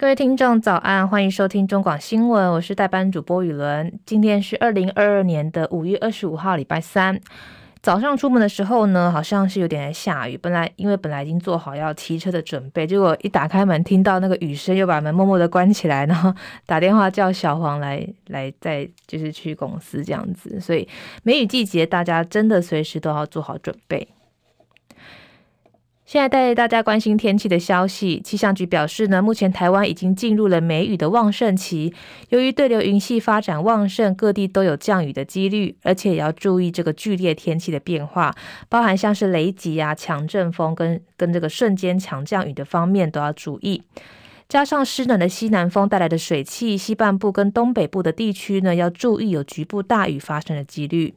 各位听众早安，欢迎收听中广新闻，我是代班主播雨伦。今天是二零二二年的五月二十五号，礼拜三。早上出门的时候呢，好像是有点下雨。本来因为本来已经做好要骑车的准备，结果一打开门，听到那个雨声，又把门默默的关起来，然后打电话叫小黄来来再就是去公司这样子。所以梅雨季节，大家真的随时都要做好准备。现在带大家关心天气的消息，气象局表示呢，目前台湾已经进入了梅雨的旺盛期。由于对流云系发展旺盛，各地都有降雨的几率，而且也要注意这个剧烈天气的变化，包含像是雷击啊、强阵风跟跟这个瞬间强降雨的方面都要注意。加上湿冷的西南风带来的水汽，西半部跟东北部的地区呢，要注意有局部大雨发生的几率。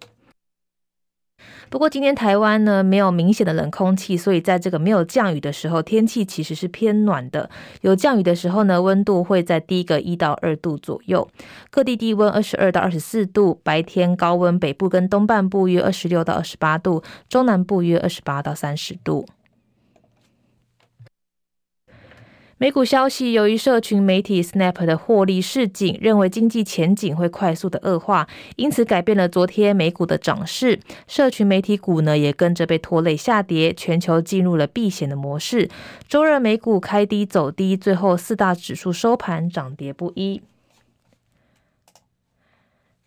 不过今天台湾呢，没有明显的冷空气，所以在这个没有降雨的时候，天气其实是偏暖的。有降雨的时候呢，温度会在低个一到二度左右。各地低温二十二到二十四度，白天高温，北部跟东半部约二十六到二十八度，中南部约二十八到三十度。美股消息，由于社群媒体 Snap 的获利市井，认为经济前景会快速的恶化，因此改变了昨天美股的涨势。社群媒体股呢也跟着被拖累下跌，全球进入了避险的模式。周日美股开低走低，最后四大指数收盘涨跌不一。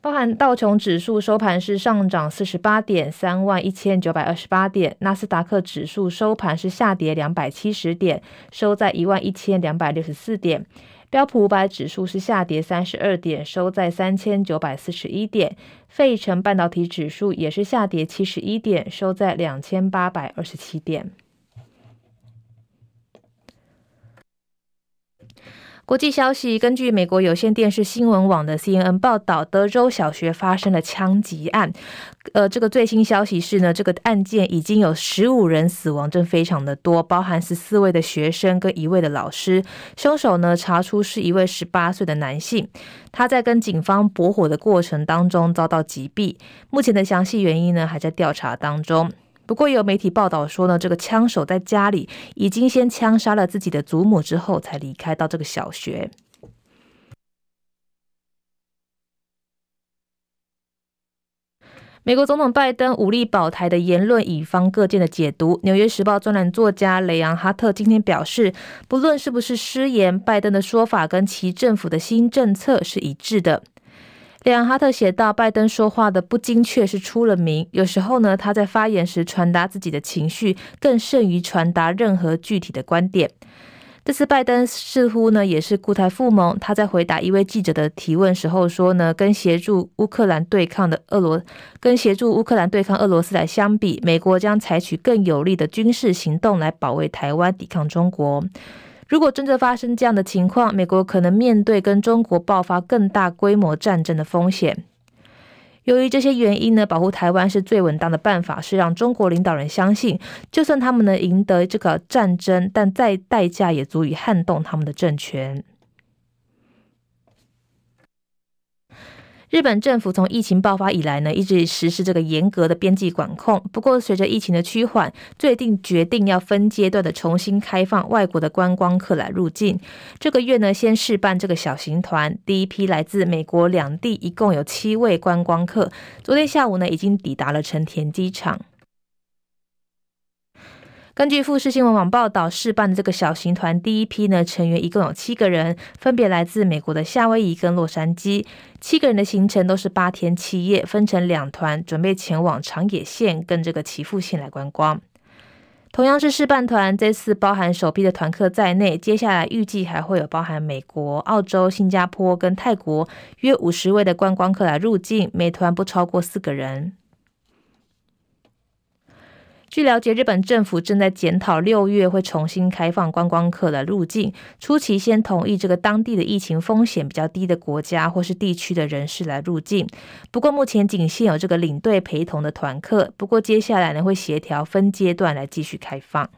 包含道琼指数收盘是上涨四十八点，三万一千九百二十八点；纳斯达克指数收盘是下跌两百七十点，收在一万一千两百六十四点；标普五百指数是下跌三十二点，收在三千九百四十一点；费城半导体指数也是下跌七十一点，收在两千八百二十七点。国际消息，根据美国有线电视新闻网的 CNN 报道，德州小学发生了枪击案。呃，这个最新消息是呢，这个案件已经有十五人死亡，真非常的多，包含十四位的学生跟一位的老师。凶手呢，查出是一位十八岁的男性，他在跟警方搏火的过程当中遭到击毙。目前的详细原因呢，还在调查当中。不过有媒体报道说呢，这个枪手在家里已经先枪杀了自己的祖母之后，才离开到这个小学。美国总统拜登武力保台的言论，以方各界的解读。纽约时报专栏作家雷昂哈特今天表示，不论是不是失言，拜登的说法跟其政府的新政策是一致的。里昂哈特写道：“拜登说话的不精确是出了名。有时候呢，他在发言时传达自己的情绪，更胜于传达任何具体的观点。这次拜登似乎呢也是故态复萌。他在回答一位记者的提问时候说呢，跟协助乌克兰对抗的俄罗，跟协助乌克兰对抗俄罗斯来相比，美国将采取更有力的军事行动来保卫台湾，抵抗中国。”如果真的发生这样的情况，美国可能面对跟中国爆发更大规模战争的风险。由于这些原因呢，保护台湾是最稳当的办法，是让中国领导人相信，就算他们能赢得这个战争，但再代价也足以撼动他们的政权。日本政府从疫情爆发以来呢，一直实施这个严格的边境管控。不过，随着疫情的趋缓，最近决定要分阶段的重新开放外国的观光客来入境。这个月呢，先试办这个小型团，第一批来自美国两地，一共有七位观光客。昨天下午呢，已经抵达了成田机场。根据富士新闻网报道，试办的这个小型团第一批呢，成员一共有七个人，分别来自美国的夏威夷跟洛杉矶。七个人的行程都是八天七夜，分成两团，准备前往长野县跟这个岐阜县来观光。同样是试办团，这次包含首批的团客在内，接下来预计还会有包含美国、澳洲、新加坡跟泰国约五十位的观光客来入境，每团不超过四个人。据了解，日本政府正在检讨六月会重新开放观光客的入境，初期先同意这个当地的疫情风险比较低的国家或是地区的人士来入境。不过目前仅限有这个领队陪同的团客。不过接下来呢，会协调分阶段来继续开放。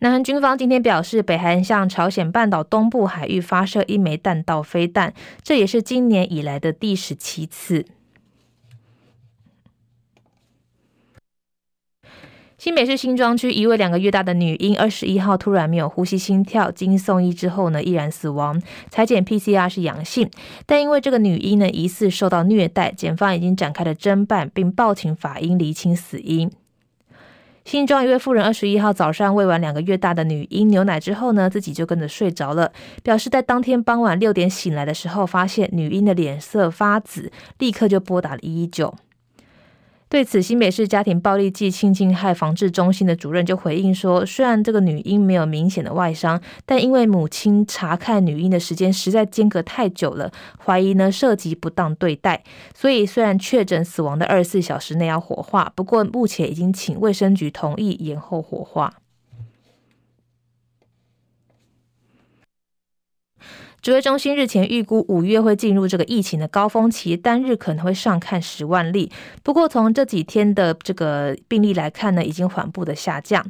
南韩军方今天表示，北韩向朝鲜半岛东部海域发射一枚弹道飞弹，这也是今年以来的第十七次。新北市新庄区一位两个月大的女婴，二十一号突然没有呼吸、心跳，经送医之后呢，依然死亡。采检 PCR 是阳性，但因为这个女婴呢疑似受到虐待，检方已经展开了侦办，并报请法医厘清死因。新庄一位妇人二十一号早上喂完两个月大的女婴牛奶之后呢，自己就跟着睡着了，表示在当天傍晚六点醒来的时候，发现女婴的脸色发紫，立刻就拨打了一一九。对此，新北市家庭暴力暨性侵害防治中心的主任就回应说，虽然这个女婴没有明显的外伤，但因为母亲查看女婴的时间实在间隔太久了，怀疑呢涉及不当对待，所以虽然确诊死亡的二十四小时内要火化，不过目前已经请卫生局同意延后火化。指挥中心日前预估五月会进入这个疫情的高峰期，单日可能会上看十万例。不过从这几天的这个病例来看呢，已经缓步的下降。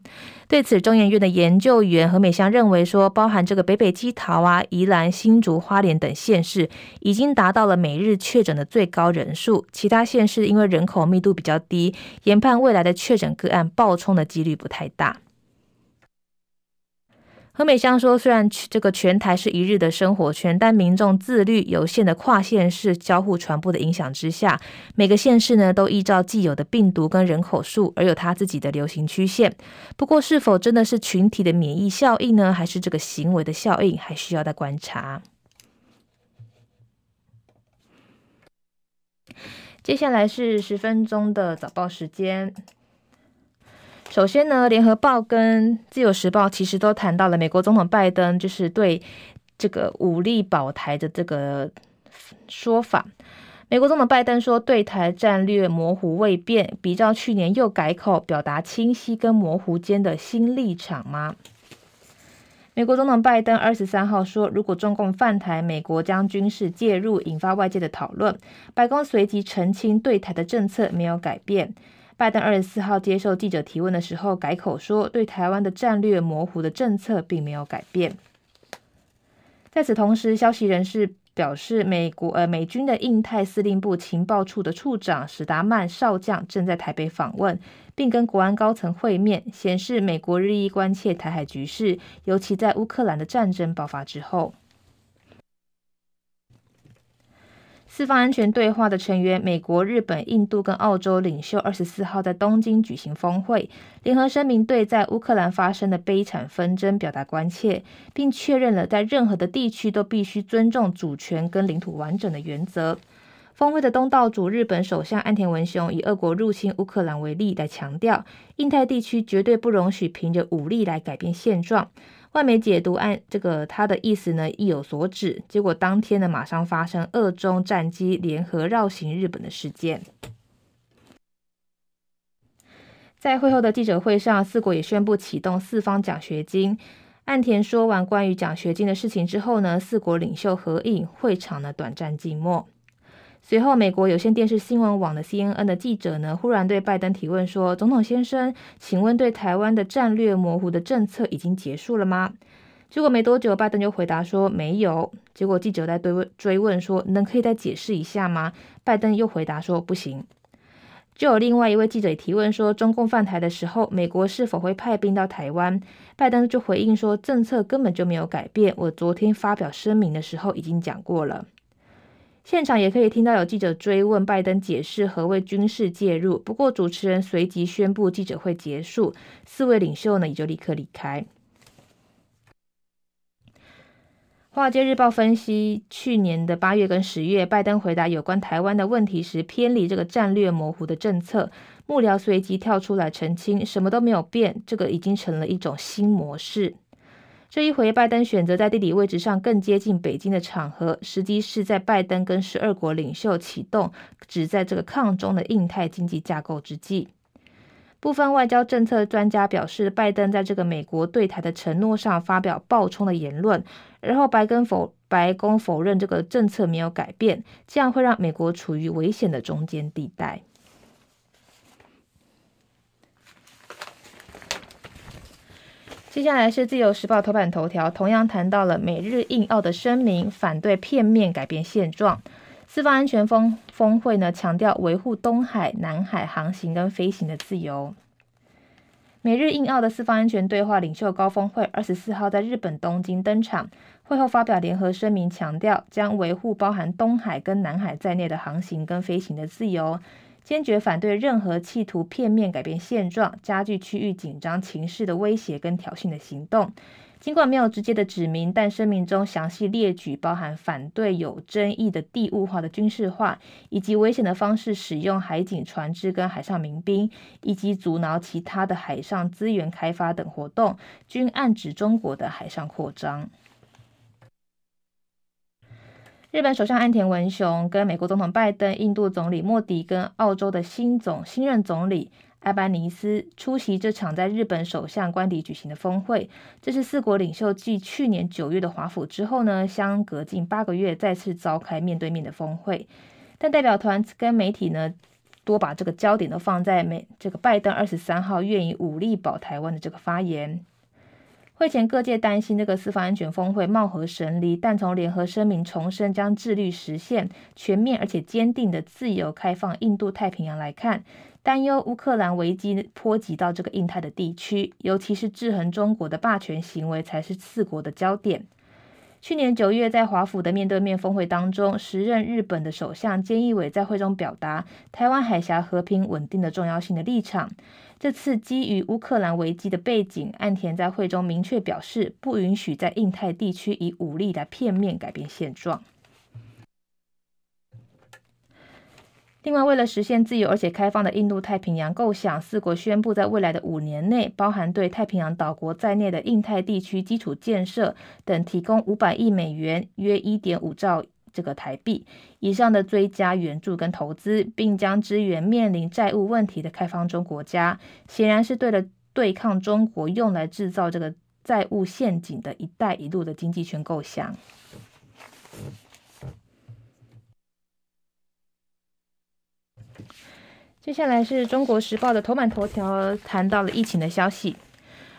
对此，中研院的研究员何美香认为说，包含这个北北基桃啊、宜兰、新竹、花莲等县市，已经达到了每日确诊的最高人数。其他县市因为人口密度比较低，研判未来的确诊个案暴冲的几率不太大。何美香说：“虽然这个全台是一日的生活圈，但民众自律有限的跨县市交互传播的影响之下，每个县市呢都依照既有的病毒跟人口数而有它自己的流行曲线。不过，是否真的是群体的免疫效应呢？还是这个行为的效应，还需要再观察。”接下来是十分钟的早报时间。首先呢，《联合报》跟《自由时报》其实都谈到了美国总统拜登就是对这个武力保台的这个说法。美国总统拜登说，对台战略模糊未变，比照去年又改口，表达清晰跟模糊间的新立场吗？美国总统拜登二十三号说，如果中共犯台，美国将军事介入，引发外界的讨论。白宫随即澄清，对台的政策没有改变。拜登二十四号接受记者提问的时候，改口说对台湾的战略模糊的政策并没有改变。在此同时，消息人士表示，美国呃美军的印太司令部情报处的处长史达曼少将正在台北访问，并跟国安高层会面，显示美国日益关切台海局势，尤其在乌克兰的战争爆发之后。四方安全对话的成员，美国、日本、印度跟澳洲领袖，二十四号在东京举行峰会，联合声明对在乌克兰发生的悲惨纷争表达关切，并确认了在任何的地区都必须尊重主权跟领土完整的原则。峰会的东道主日本首相岸田文雄以俄国入侵乌克兰为例来强调，印太地区绝对不容许凭着武力来改变现状。外媒解读按这个他的意思呢，意有所指。结果当天呢，马上发生俄中战机联合绕行日本的事件。在会后的记者会上，四国也宣布启动四方奖学金。岸田说完关于奖学金的事情之后呢，四国领袖合影，会场呢短暂静默。随后，美国有线电视新闻网的 CNN 的记者呢，忽然对拜登提问说：“总统先生，请问对台湾的战略模糊的政策已经结束了吗？”结果没多久，拜登就回答说：“没有。”结果记者在追问追问说：“能可以再解释一下吗？”拜登又回答说：“不行。”就有另外一位记者提问说：“中共犯台的时候，美国是否会派兵到台湾？”拜登就回应说：“政策根本就没有改变，我昨天发表声明的时候已经讲过了。”现场也可以听到有记者追问拜登解释何谓军事介入，不过主持人随即宣布记者会结束，四位领袖呢也就立刻离开。华尔街日报分析，去年的八月跟十月，拜登回答有关台湾的问题时偏离这个战略模糊的政策，幕僚随即跳出来澄清，什么都没有变，这个已经成了一种新模式。这一回，拜登选择在地理位置上更接近北京的场合，实际是在拜登跟十二国领袖启动旨在这个抗中的印太经济架构之际。部分外交政策专家表示，拜登在这个美国对台的承诺上发表暴冲的言论，然后白宫否白宫否认这个政策没有改变，这样会让美国处于危险的中间地带。接下来是自由时报头版头条，同样谈到了美日印澳的声明，反对片面改变现状。四方安全峰峰会呢，强调维护东海、南海航行跟飞行的自由。美日印澳的四方安全对话领袖高峰会二十四号在日本东京登场。会后发表联合声明，强调将维护包含东海跟南海在内的航行跟飞行的自由，坚决反对任何企图片面改变现状、加剧区域紧张情势的威胁跟挑衅的行动。尽管没有直接的指明，但声明中详细列举包含反对有争议的地物化的军事化，以及危险的方式使用海警船只跟海上民兵，以及阻挠其他的海上资源开发等活动，均暗指中国的海上扩张。日本首相岸田文雄跟美国总统拜登、印度总理莫迪跟澳洲的新总新任总理。艾班尼斯出席这场在日本首相官邸举行的峰会，这是四国领袖继去年九月的华府之后呢，相隔近八个月再次召开面对面的峰会。但代表团跟媒体呢，多把这个焦点都放在美这个拜登二十三号愿意武力保台湾的这个发言。会前各界担心这个四方安全峰会貌合神离，但从联合声明重申将致力实现全面而且坚定的自由开放印度太平洋来看。担忧乌克兰危机波及到这个印太的地区，尤其是制衡中国的霸权行为才是四国的焦点。去年九月，在华府的面对面峰会当中，时任日本的首相菅义伟在会中表达台湾海峡和平稳定的重要性的立场。这次基于乌克兰危机的背景，岸田在会中明确表示，不允许在印太地区以武力来片面改变现状。另外，为了实现自由而且开放的印度太平洋构想，四国宣布在未来的五年内，包含对太平洋岛国在内的印太地区基础建设等，提供五百亿美元（约一点五兆这个台币）以上的追加援助跟投资，并将支援面临债务问题的开放中国家。显然是对了对抗中国用来制造这个债务陷阱的一带一路的经济圈构想。接下来是中国时报的头版头条，谈到了疫情的消息。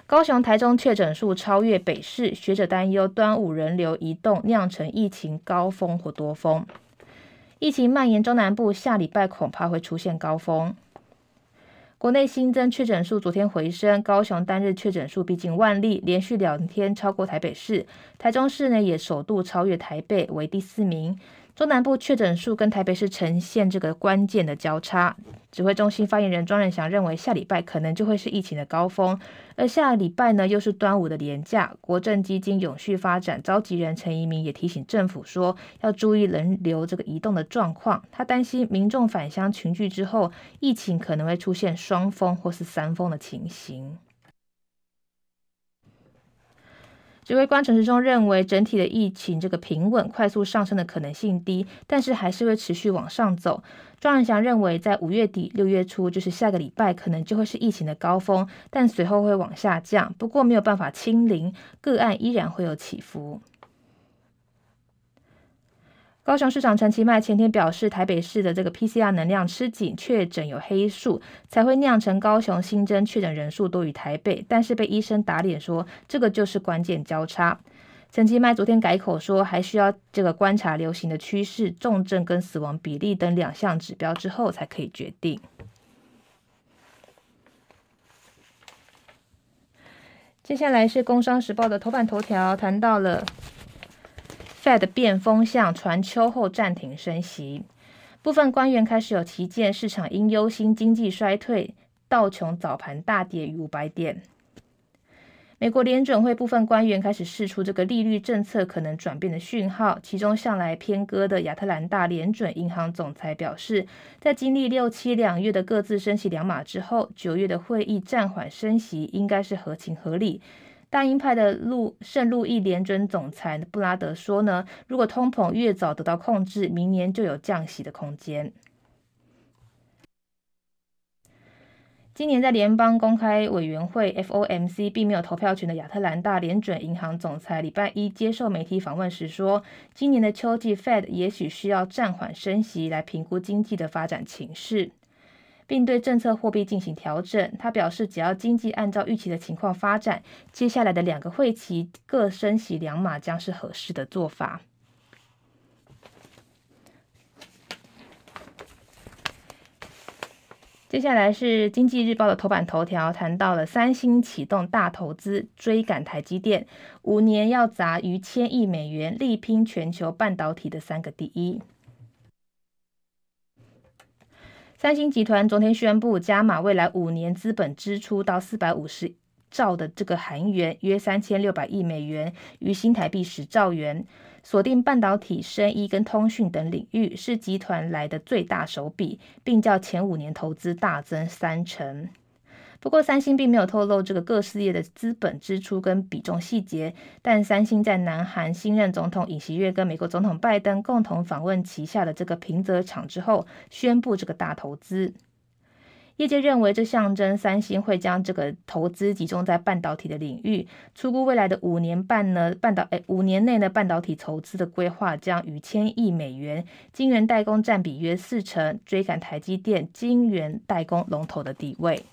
高雄、台中确诊数超越北市，学者担忧端午人流移动酿成疫情高峰或多峰。疫情蔓延中南部，下礼拜恐怕会出现高峰。国内新增确诊数昨天回升，高雄单日确诊数逼近万例，连续两天超过台北市。台中市呢也首度超越台北，为第四名。中南部确诊数跟台北市呈现这个关键的交叉。指挥中心发言人庄人祥认为，下礼拜可能就会是疫情的高峰，而下礼拜呢又是端午的连假。国政基金永续发展召集人陈宜民也提醒政府说，要注意人流这个移动的状况。他担心民众返乡群聚之后，疫情可能会出现双峰或是三峰的情形。指挥官陈时中认为，整体的疫情这个平稳、快速上升的可能性低，但是还是会持续往上走。庄仁祥认为，在五月底、六月初，就是下个礼拜，可能就会是疫情的高峰，但随后会往下降。不过没有办法清零，个案依然会有起伏。高雄市长陈其迈前天表示，台北市的这个 PCR 能量吃紧，确诊有黑数，才会酿成高雄新增确诊人数多于台北。但是被医生打脸说，这个就是关键交叉。陈其迈昨天改口说，还需要这个观察流行的趋势、重症跟死亡比例等两项指标之后才可以决定。接下来是《工商时报》的头版头条，谈到了。Fed 变风向，传秋后暂停升息，部分官员开始有歧见，市场因忧心经济衰退，道琼早盘大跌逾五百点。美国联准会部分官员开始释出这个利率政策可能转变的讯号，其中向来偏鸽的亚特兰大联准银行总裁表示，在经历六七两月的各自升息两码之后，九月的会议暂缓升息应该是合情合理。大鹰派的路圣路易联准总裁布拉德说呢，如果通膨越早得到控制，明年就有降息的空间。今年在联邦公开委员会 FOMC 并没有投票权的亚特兰大联准银行总裁礼拜一接受媒体访问时说，今年的秋季 Fed 也许需要暂缓升息来评估经济的发展情势。并对政策货币进行调整。他表示，只要经济按照预期的情况发展，接下来的两个会期各升息两码将是合适的做法。接下来是经济日报的头版头条，谈到了三星启动大投资追赶台积电，五年要砸逾千亿美元，力拼全球半导体的三个第一。三星集团昨天宣布加码未来五年资本支出到四百五十兆的这个韩元，约三千六百亿美元，于新台币十兆元。锁定半导体、生医跟通讯等领域，是集团来的最大手笔，并较前五年投资大增三成。不过，三星并没有透露这个各事业的资本支出跟比重细节。但三星在南韩新任总统尹锡悦跟美国总统拜登共同访问旗下的这个平泽厂之后，宣布这个大投资。业界认为，这象征三星会将这个投资集中在半导体的领域。初估未来的五年半呢，半导诶五年内呢，半导体投资的规划将逾千亿美元，晶圆代工占比约四成，追赶台积电晶圆代工龙头的地位。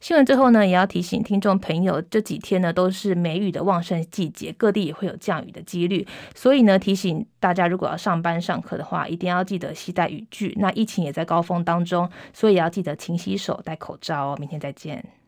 新闻最后呢，也要提醒听众朋友，这几天呢都是梅雨的旺盛季节，各地也会有降雨的几率，所以呢提醒大家，如果要上班上课的话，一定要记得携带雨具。那疫情也在高峰当中，所以也要记得勤洗手、戴口罩哦。明天再见。